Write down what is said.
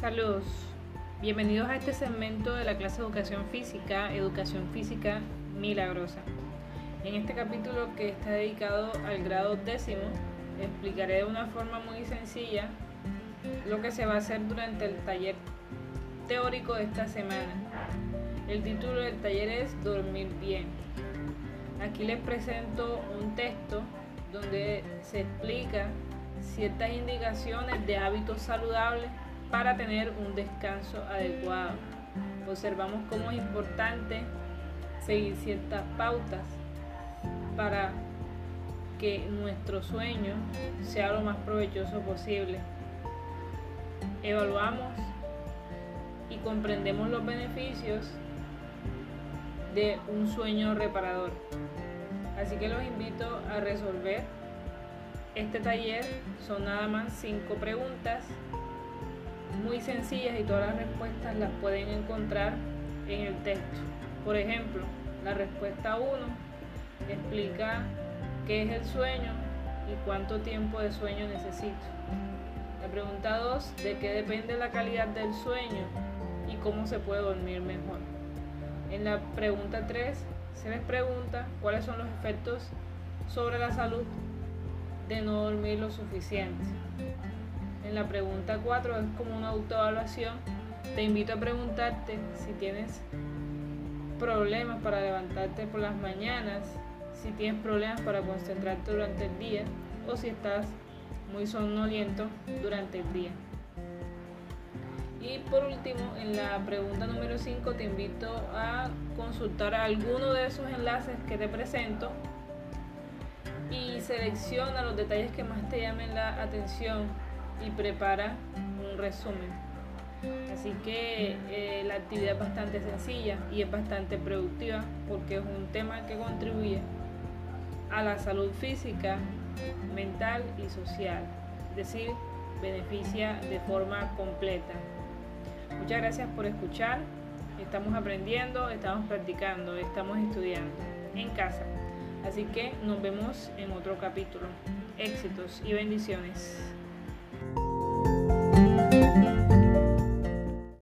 Saludos, bienvenidos a este segmento de la clase de Educación Física, Educación Física Milagrosa. En este capítulo que está dedicado al grado décimo, explicaré de una forma muy sencilla lo que se va a hacer durante el taller teórico de esta semana. El título del taller es Dormir bien. Aquí les presento un texto donde se explica ciertas indicaciones de hábitos saludables para tener un descanso adecuado. Observamos cómo es importante seguir ciertas pautas para que nuestro sueño sea lo más provechoso posible. Evaluamos y comprendemos los beneficios de un sueño reparador. Así que los invito a resolver este taller. Son nada más cinco preguntas muy sencillas y todas las respuestas las pueden encontrar en el texto. Por ejemplo, la respuesta 1 explica qué es el sueño y cuánto tiempo de sueño necesito. La pregunta 2, de qué depende la calidad del sueño y cómo se puede dormir mejor. En la pregunta 3 se les pregunta cuáles son los efectos sobre la salud de no dormir lo suficiente. En la pregunta 4 es como una autoevaluación. Te invito a preguntarte si tienes problemas para levantarte por las mañanas, si tienes problemas para concentrarte durante el día o si estás muy somnoliento durante el día. Y por último, en la pregunta número 5 te invito a consultar alguno de esos enlaces que te presento y selecciona los detalles que más te llamen la atención y prepara un resumen. Así que eh, la actividad es bastante sencilla y es bastante productiva porque es un tema que contribuye a la salud física, mental y social, es decir, beneficia de forma completa. Muchas gracias por escuchar. Estamos aprendiendo, estamos practicando, estamos estudiando en casa. Así que nos vemos en otro capítulo. Éxitos y bendiciones.